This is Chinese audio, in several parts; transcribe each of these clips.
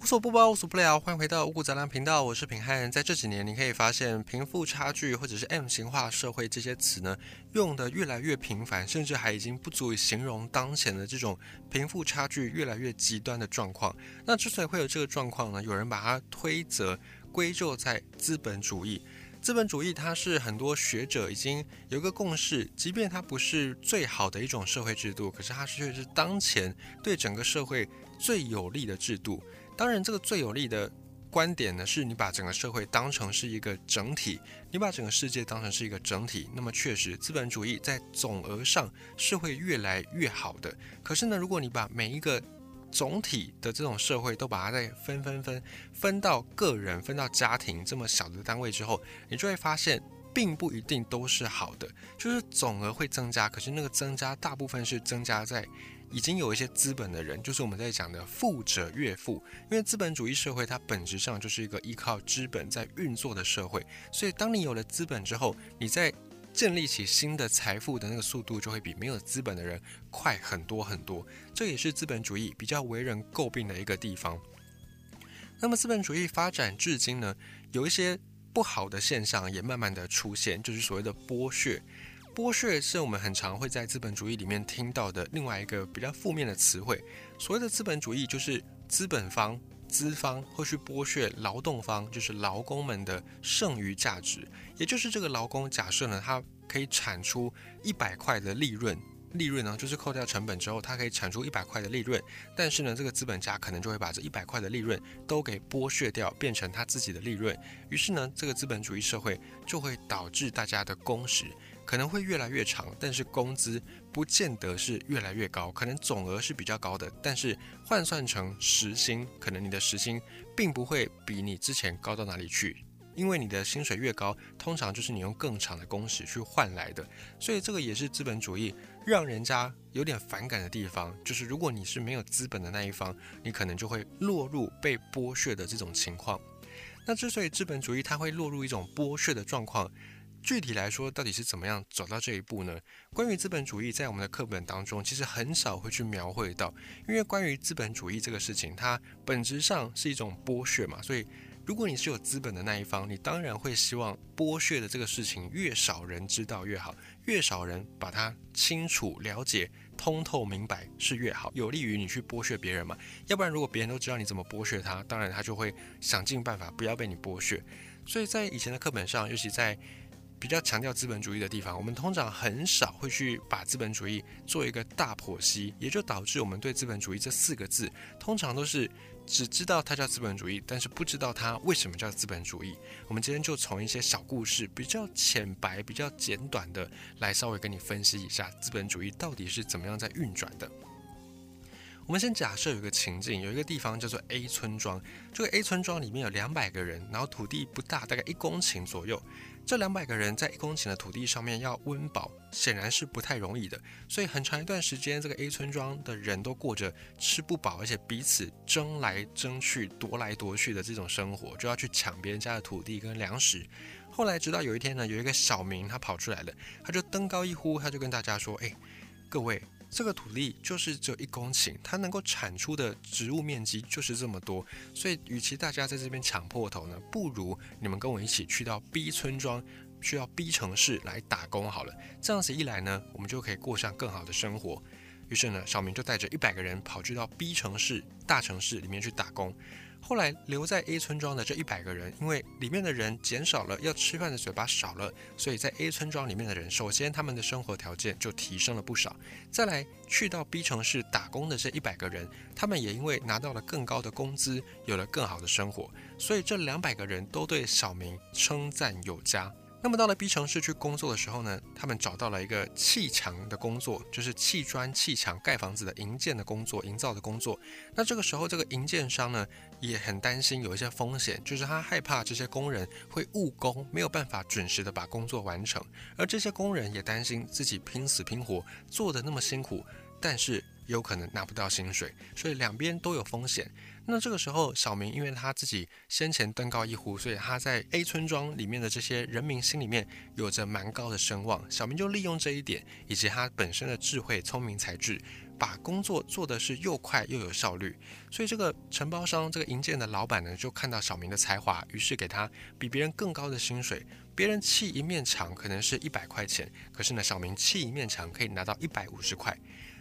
无所不包，无所不聊，欢迎回到五谷杂粮频道，我是平汉。在这几年，你可以发现贫富差距或者是 M 型化社会这些词呢，用的越来越频繁，甚至还已经不足以形容当前的这种贫富差距越来越极端的状况。那之所以会有这个状况呢，有人把它推责归咎在资本主义。资本主义它是很多学者已经有一个共识，即便它不是最好的一种社会制度，可是它却是当前对整个社会最有利的制度。当然，这个最有利的观点呢，是你把整个社会当成是一个整体，你把整个世界当成是一个整体，那么确实资本主义在总额上是会越来越好的。可是呢，如果你把每一个总体的这种社会都把它再分分分分到个人、分到家庭这么小的单位之后，你就会发现，并不一定都是好的，就是总额会增加，可是那个增加大部分是增加在。已经有一些资本的人，就是我们在讲的富者越富，因为资本主义社会它本质上就是一个依靠资本在运作的社会，所以当你有了资本之后，你在建立起新的财富的那个速度就会比没有资本的人快很多很多，这也是资本主义比较为人诟病的一个地方。那么资本主义发展至今呢，有一些不好的现象也慢慢的出现，就是所谓的剥削。剥削是我们很常会在资本主义里面听到的另外一个比较负面的词汇。所谓的资本主义，就是资本方、资方会去剥削劳动方，就是劳工们的剩余价值。也就是这个劳工，假设呢，他可以产出一百块的利润，利润呢就是扣掉成本之后，他可以产出一百块的利润。但是呢，这个资本家可能就会把这一百块的利润都给剥削掉，变成他自己的利润。于是呢，这个资本主义社会就会导致大家的工时。可能会越来越长，但是工资不见得是越来越高，可能总额是比较高的，但是换算成时薪，可能你的时薪并不会比你之前高到哪里去，因为你的薪水越高，通常就是你用更长的工时去换来的，所以这个也是资本主义让人家有点反感的地方，就是如果你是没有资本的那一方，你可能就会落入被剥削的这种情况。那之所以资本主义它会落入一种剥削的状况，具体来说，到底是怎么样走到这一步呢？关于资本主义，在我们的课本当中，其实很少会去描绘到，因为关于资本主义这个事情，它本质上是一种剥削嘛。所以，如果你是有资本的那一方，你当然会希望剥削的这个事情越少人知道越好，越少人把它清楚了解、通透明白是越好，有利于你去剥削别人嘛。要不然，如果别人都知道你怎么剥削他，当然他就会想尽办法不要被你剥削。所以在以前的课本上，尤其在比较强调资本主义的地方，我们通常很少会去把资本主义做一个大剖析，也就导致我们对资本主义这四个字，通常都是只知道它叫资本主义，但是不知道它为什么叫资本主义。我们今天就从一些小故事，比较浅白、比较简短的，来稍微跟你分析一下资本主义到底是怎么样在运转的。我们先假设有一个情境，有一个地方叫做 A 村庄，这个 A 村庄里面有两百个人，然后土地不大，大概一公顷左右。这两百个人在一公顷的土地上面要温饱，显然是不太容易的。所以很长一段时间，这个 A 村庄的人都过着吃不饱，而且彼此争来争去、夺来夺去的这种生活，就要去抢别人家的土地跟粮食。后来直到有一天呢，有一个小民他跑出来了，他就登高一呼，他就跟大家说：“哎，各位。”这个土地就是只有一公顷，它能够产出的植物面积就是这么多，所以与其大家在这边抢破头呢，不如你们跟我一起去到 B 村庄，去到 B 城市来打工好了。这样子一来呢，我们就可以过上更好的生活。于是呢，小明就带着一百个人跑去到 B 城市大城市里面去打工。后来留在 A 村庄的这一百个人，因为里面的人减少了，要吃饭的嘴巴少了，所以在 A 村庄里面的人，首先他们的生活条件就提升了不少。再来去到 B 城市打工的这一百个人，他们也因为拿到了更高的工资，有了更好的生活，所以这两百个人都对小明称赞有加。那么到了 B 城市去工作的时候呢，他们找到了一个砌墙的工作，就是砌砖、砌墙、盖房子的营建的工作、营造的工作。那这个时候，这个营建商呢也很担心有一些风险，就是他害怕这些工人会误工，没有办法准时的把工作完成。而这些工人也担心自己拼死拼活做的那么辛苦，但是有可能拿不到薪水，所以两边都有风险。那这个时候，小明因为他自己先前登高一呼，所以他在 A 村庄里面的这些人民心里面有着蛮高的声望。小明就利用这一点，以及他本身的智慧、聪明才智，把工作做的是又快又有效率。所以这个承包商这个营建的老板呢，就看到小明的才华，于是给他比别人更高的薪水。别人砌一面墙可能是一百块钱，可是呢，小明砌一面墙可以拿到一百五十块。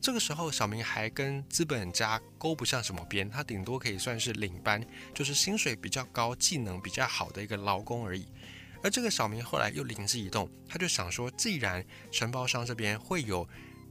这个时候，小明还跟资本家勾不上什么边，他顶多可以算是领班，就是薪水比较高、技能比较好的一个劳工而已。而这个小明后来又灵机一动，他就想说，既然承包商这边会有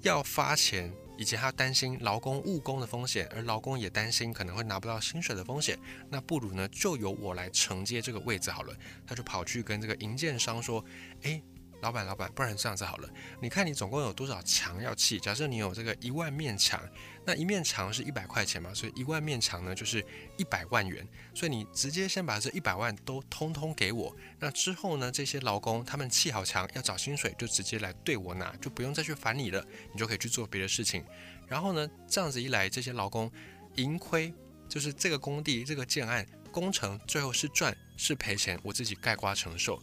要发钱。以及他担心劳工误工的风险，而劳工也担心可能会拿不到薪水的风险，那不如呢就由我来承接这个位置好了。他就跑去跟这个营建商说：“诶，老板，老板，不然这样子好了，你看你总共有多少墙要砌？假设你有这个一万面墙，那一面墙是一百块钱嘛，所以一万面墙呢就是一百万元。所以你直接先把这一百万都通通给我，那之后呢，这些劳工他们砌好墙要找薪水，就直接来对我拿，就不用再去烦你了，你就可以去做别的事情。然后呢，这样子一来，这些劳工盈亏，就是这个工地这个建案工程最后是赚是赔钱，我自己盖瓜承受。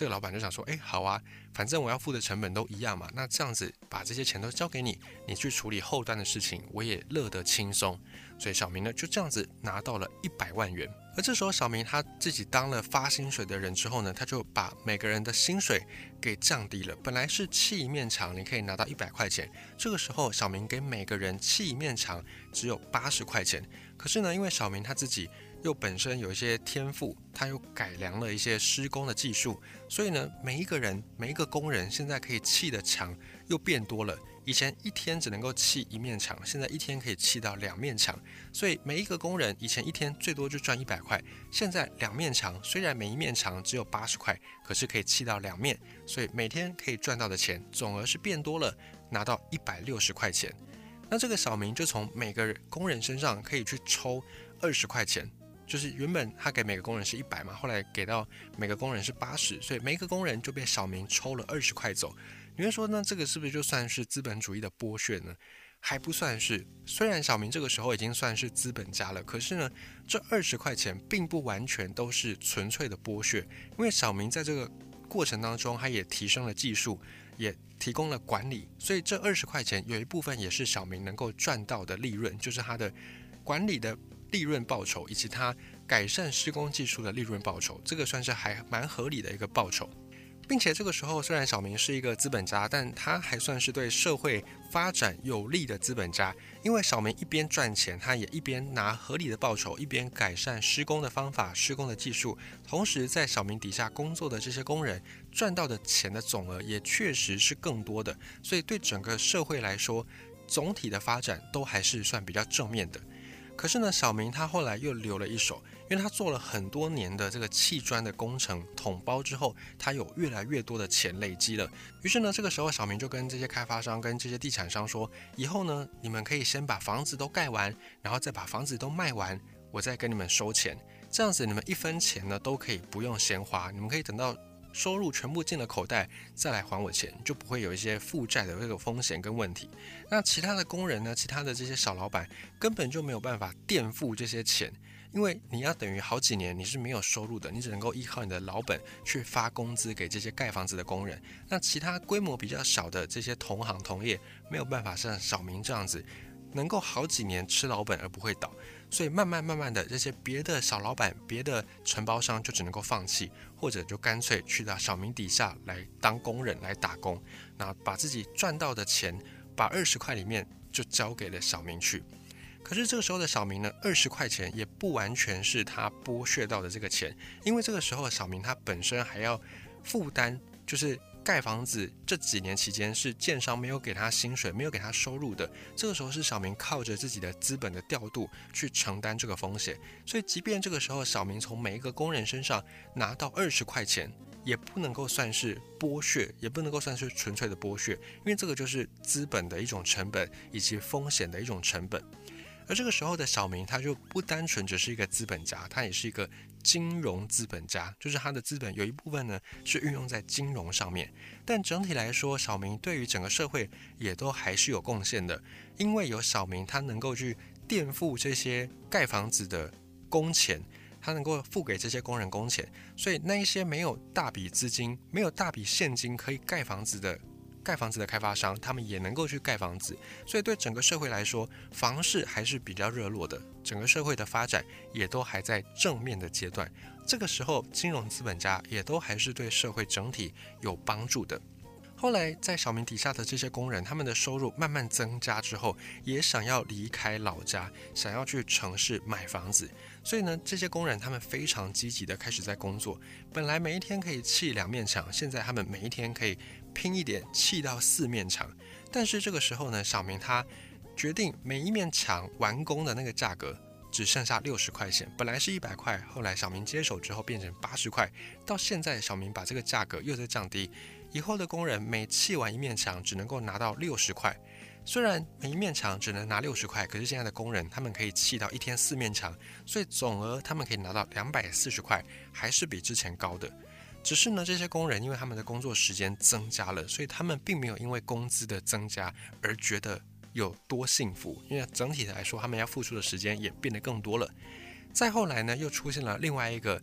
这个老板就想说，哎，好啊，反正我要付的成本都一样嘛，那这样子把这些钱都交给你，你去处理后端的事情，我也乐得轻松。所以小明呢就这样子拿到了一百万元。而这时候小明他自己当了发薪水的人之后呢，他就把每个人的薪水给降低了。本来是砌一面墙你可以拿到一百块钱，这个时候小明给每个人砌一面墙只有八十块钱。可是呢，因为小明他自己。又本身有一些天赋，他又改良了一些施工的技术，所以呢，每一个人每一个工人现在可以砌的墙又变多了。以前一天只能够砌一面墙，现在一天可以砌到两面墙。所以每一个工人以前一天最多就赚一百块，现在两面墙虽然每一面墙只有八十块，可是可以砌到两面，所以每天可以赚到的钱总额是变多了，拿到一百六十块钱。那这个小明就从每个工人身上可以去抽二十块钱。就是原本他给每个工人是一百嘛，后来给到每个工人是八十，所以每一个工人就被小明抽了二十块走。你会说，那这个是不是就算是资本主义的剥削呢？还不算是。虽然小明这个时候已经算是资本家了，可是呢，这二十块钱并不完全都是纯粹的剥削，因为小明在这个过程当中，他也提升了技术，也提供了管理，所以这二十块钱有一部分也是小明能够赚到的利润，就是他的管理的。利润报酬以及他改善施工技术的利润报酬，这个算是还蛮合理的一个报酬，并且这个时候虽然小明是一个资本家，但他还算是对社会发展有利的资本家，因为小明一边赚钱，他也一边拿合理的报酬，一边改善施工的方法、施工的技术，同时在小明底下工作的这些工人赚到的钱的总额也确实是更多的，所以对整个社会来说，总体的发展都还是算比较正面的。可是呢，小明他后来又留了一手，因为他做了很多年的这个砌砖的工程统包之后，他有越来越多的钱累积了。于是呢，这个时候小明就跟这些开发商、跟这些地产商说：“以后呢，你们可以先把房子都盖完，然后再把房子都卖完，我再跟你们收钱。这样子你们一分钱呢都可以不用先花，你们可以等到。”收入全部进了口袋，再来还我钱，就不会有一些负债的这个风险跟问题。那其他的工人呢？其他的这些小老板根本就没有办法垫付这些钱，因为你要等于好几年你是没有收入的，你只能够依靠你的老本去发工资给这些盖房子的工人。那其他规模比较小的这些同行同业没有办法像小明这样子，能够好几年吃老本而不会倒。所以慢慢慢慢的，这些别的小老板、别的承包商就只能够放弃，或者就干脆去到小明底下来当工人来打工，那把自己赚到的钱，把二十块里面就交给了小明去。可是这个时候的小明呢，二十块钱也不完全是他剥削到的这个钱，因为这个时候小明他本身还要负担，就是。盖房子这几年期间是建商没有给他薪水，没有给他收入的。这个时候是小明靠着自己的资本的调度去承担这个风险。所以，即便这个时候小明从每一个工人身上拿到二十块钱，也不能够算是剥削，也不能够算是纯粹的剥削，因为这个就是资本的一种成本以及风险的一种成本。而这个时候的小明，他就不单纯只是一个资本家，他也是一个。金融资本家就是他的资本有一部分呢是运用在金融上面，但整体来说，小明对于整个社会也都还是有贡献的，因为有小明他能够去垫付这些盖房子的工钱，他能够付给这些工人工钱，所以那一些没有大笔资金、没有大笔现金可以盖房子的盖房子的开发商，他们也能够去盖房子，所以对整个社会来说，房市还是比较热络的，整个社会的发展也都还在正面的阶段。这个时候，金融资本家也都还是对社会整体有帮助的。后来，在小明底下的这些工人，他们的收入慢慢增加之后，也想要离开老家，想要去城市买房子。所以呢，这些工人他们非常积极的开始在工作。本来每一天可以砌两面墙，现在他们每一天可以拼一点砌到四面墙。但是这个时候呢，小明他决定每一面墙完工的那个价格只剩下六十块钱，本来是一百块，后来小明接手之后变成八十块，到现在小明把这个价格又在降低，以后的工人每砌完一面墙只能够拿到六十块。虽然每一面墙只能拿六十块，可是现在的工人他们可以砌到一天四面墙，所以总额他们可以拿到两百四十块，还是比之前高的。只是呢，这些工人因为他们的工作时间增加了，所以他们并没有因为工资的增加而觉得有多幸福，因为整体来说，他们要付出的时间也变得更多了。再后来呢，又出现了另外一个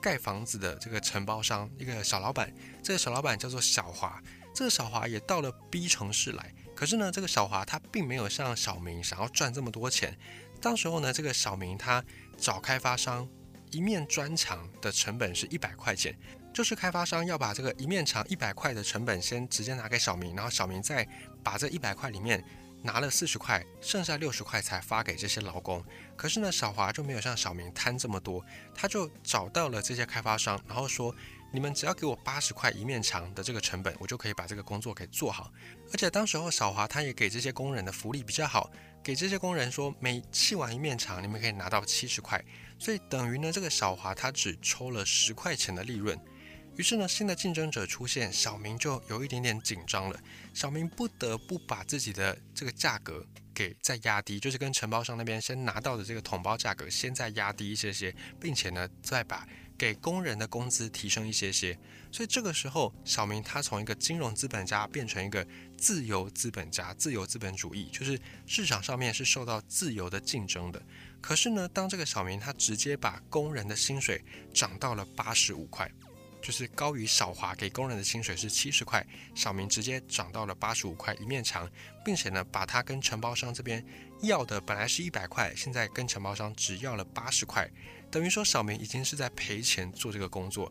盖房子的这个承包商，一个小老板，这个小老板叫做小华，这个小华也到了 B 城市来。可是呢，这个小华他并没有像小明想要赚这么多钱。当时候呢，这个小明他找开发商，一面砖墙的成本是一百块钱，就是开发商要把这个一面墙一百块的成本先直接拿给小明，然后小明再把这一百块里面拿了四十块，剩下六十块才发给这些劳工。可是呢，小华就没有像小明贪这么多，他就找到了这些开发商，然后说。你们只要给我八十块一面墙的这个成本，我就可以把这个工作给做好。而且当时候小华他也给这些工人的福利比较好，给这些工人说每砌完一面墙，你们可以拿到七十块。所以等于呢，这个小华他只抽了十块钱的利润。于是呢，新的竞争者出现，小明就有一点点紧张了。小明不得不把自己的这个价格给再压低，就是跟承包商那边先拿到的这个统包价格先再压低一些些，并且呢，再把。给工人的工资提升一些些，所以这个时候，小明他从一个金融资本家变成一个自由资本家，自由资本主义，就是市场上面是受到自由的竞争的。可是呢，当这个小明他直接把工人的薪水涨到了八十五块。就是高于少华给工人的薪水是七十块，小明直接涨到了八十五块一面墙，并且呢，把他跟承包商这边要的本来是一百块，现在跟承包商只要了八十块，等于说小明已经是在赔钱做这个工作。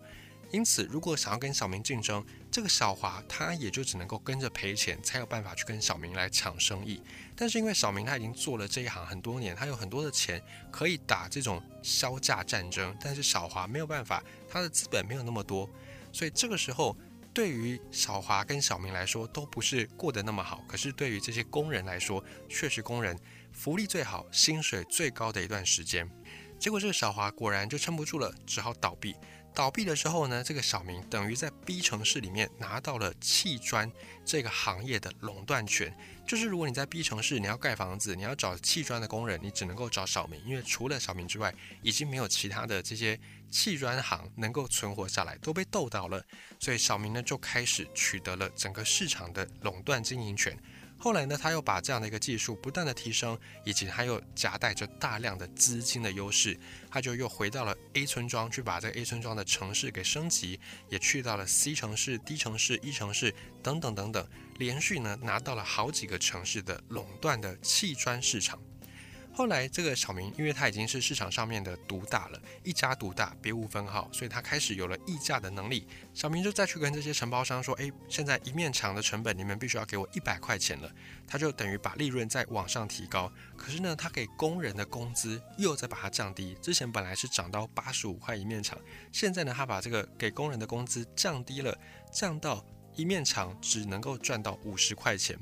因此，如果想要跟小明竞争，这个小华他也就只能够跟着赔钱，才有办法去跟小明来抢生意。但是因为小明他已经做了这一行很多年，他有很多的钱可以打这种销价战争，但是小华没有办法，他的资本没有那么多，所以这个时候对于小华跟小明来说都不是过得那么好。可是对于这些工人来说，确实工人福利最好、薪水最高的一段时间。结果这个小华果然就撑不住了，只好倒闭。倒闭的时候呢，这个小明等于在 B 城市里面拿到了砌砖这个行业的垄断权。就是如果你在 B 城市，你要盖房子，你要找砌砖的工人，你只能够找小明，因为除了小明之外，已经没有其他的这些砌砖行能够存活下来，都被斗倒了。所以小明呢就开始取得了整个市场的垄断经营权。后来呢，他又把这样的一个技术不断的提升，以及他又夹带着大量的资金的优势，他就又回到了 A 村庄去把这个 A 村庄的城市给升级，也去到了 C 城市、D 城市、E 城市等等等等，连续呢拿到了好几个城市的垄断的砌砖市场。后来，这个小明，因为他已经是市场上面的独大了，一家独大，别无分号，所以他开始有了议价的能力。小明就再去跟这些承包商说：“哎，现在一面墙的成本，你们必须要给我一百块钱了。”他就等于把利润再往上提高。可是呢，他给工人的工资又在把它降低。之前本来是涨到八十五块一面墙，现在呢，他把这个给工人的工资降低了，降到一面墙只能够赚到五十块钱。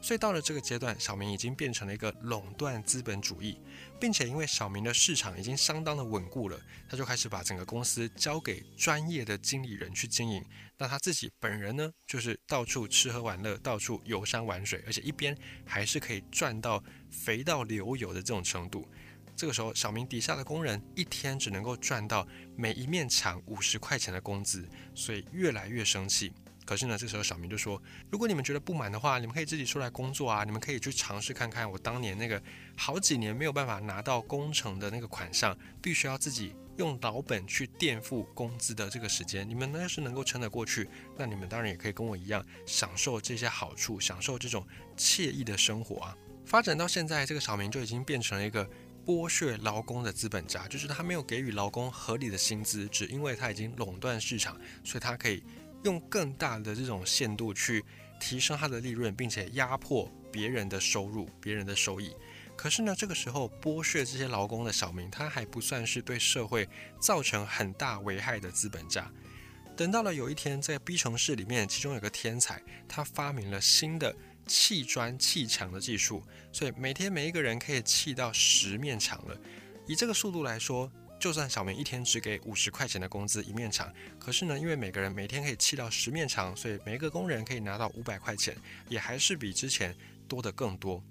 所以到了这个阶段，小明已经变成了一个垄断资本主义，并且因为小明的市场已经相当的稳固了，他就开始把整个公司交给专业的经理人去经营。那他自己本人呢，就是到处吃喝玩乐，到处游山玩水，而且一边还是可以赚到肥到流油的这种程度。这个时候，小明底下的工人一天只能够赚到每一面墙五十块钱的工资，所以越来越生气。可是呢，这时候小明就说：“如果你们觉得不满的话，你们可以自己出来工作啊！你们可以去尝试看看我当年那个好几年没有办法拿到工程的那个款项，必须要自己用老本去垫付工资的这个时间，你们呢要是能够撑得过去，那你们当然也可以跟我一样享受这些好处，享受这种惬意的生活啊。发展到现在，这个小明就已经变成了一个剥削劳工的资本家，就是他没有给予劳工合理的薪资，只因为他已经垄断市场，所以他可以用更大的这种限度去提升他的利润，并且压迫别人的收入、别人的收益。可是呢，这个时候剥削这些劳工的小明，他还不算是对社会造成很大危害的资本家。等到了有一天，在 B 城市里面，其中有个天才，他发明了新的砌砖砌墙的技术，所以每天每一个人可以砌到十面墙了。以这个速度来说，就算小明一天只给五十块钱的工资一面墙，可是呢，因为每个人每天可以砌到十面墙，所以每个工人可以拿到五百块钱，也还是比之前多的更多。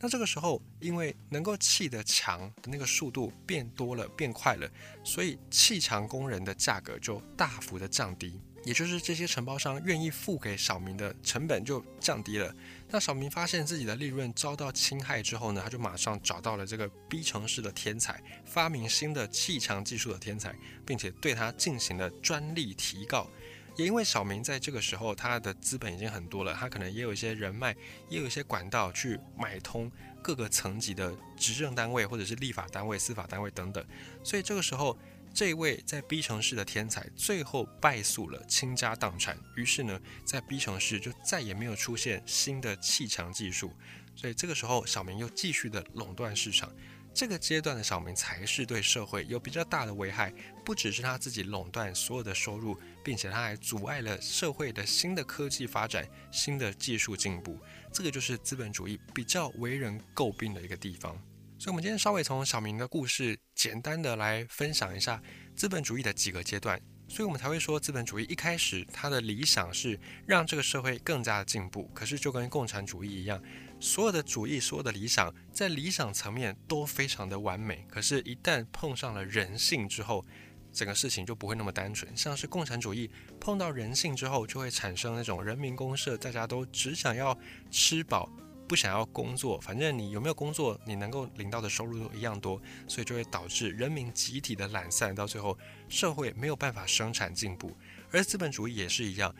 那这个时候，因为能够砌的墙的那个速度变多了、变快了，所以砌墙工人的价格就大幅的降低，也就是这些承包商愿意付给小明的成本就降低了。那小明发现自己的利润遭到侵害之后呢，他就马上找到了这个 B 城市的天才，发明新的砌墙技术的天才，并且对他进行了专利提告。也因为小明在这个时候，他的资本已经很多了，他可能也有一些人脉，也有一些管道去买通各个层级的执政单位，或者是立法单位、司法单位等等。所以这个时候，这位在 B 城市的天才最后败诉了，倾家荡产。于是呢，在 B 城市就再也没有出现新的砌墙技术。所以这个时候，小明又继续的垄断市场。这个阶段的小明才是对社会有比较大的危害，不只是他自己垄断所有的收入，并且他还阻碍了社会的新的科技发展、新的技术进步。这个就是资本主义比较为人诟病的一个地方。所以，我们今天稍微从小明的故事简单的来分享一下资本主义的几个阶段。所以我们才会说，资本主义一开始它的理想是让这个社会更加的进步。可是，就跟共产主义一样。所有的主义，所有的理想，在理想层面都非常的完美。可是，一旦碰上了人性之后，整个事情就不会那么单纯。像是共产主义碰到人性之后，就会产生那种人民公社，大家都只想要吃饱，不想要工作。反正你有没有工作，你能够领到的收入都一样多，所以就会导致人民集体的懒散，到最后社会没有办法生产进步。而资本主义也是一样。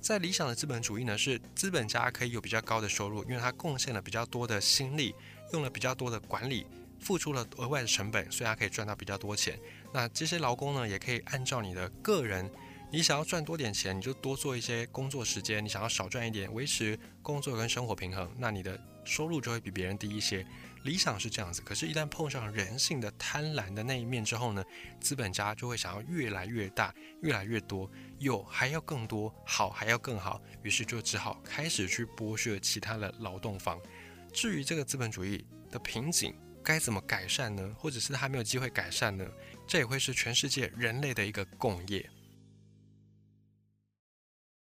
在理想的资本主义呢，是资本家可以有比较高的收入，因为他贡献了比较多的心力，用了比较多的管理，付出了额外的成本，所以他可以赚到比较多钱。那这些劳工呢，也可以按照你的个人，你想要赚多点钱，你就多做一些工作时间；你想要少赚一点，维持工作跟生活平衡，那你的收入就会比别人低一些。理想是这样子，可是，一旦碰上人性的贪婪的那一面之后呢，资本家就会想要越来越大，越来越多，有还要更多，好还要更好，于是就只好开始去剥削其他的劳动方。至于这个资本主义的瓶颈该怎么改善呢？或者是还没有机会改善呢？这也会是全世界人类的一个共业。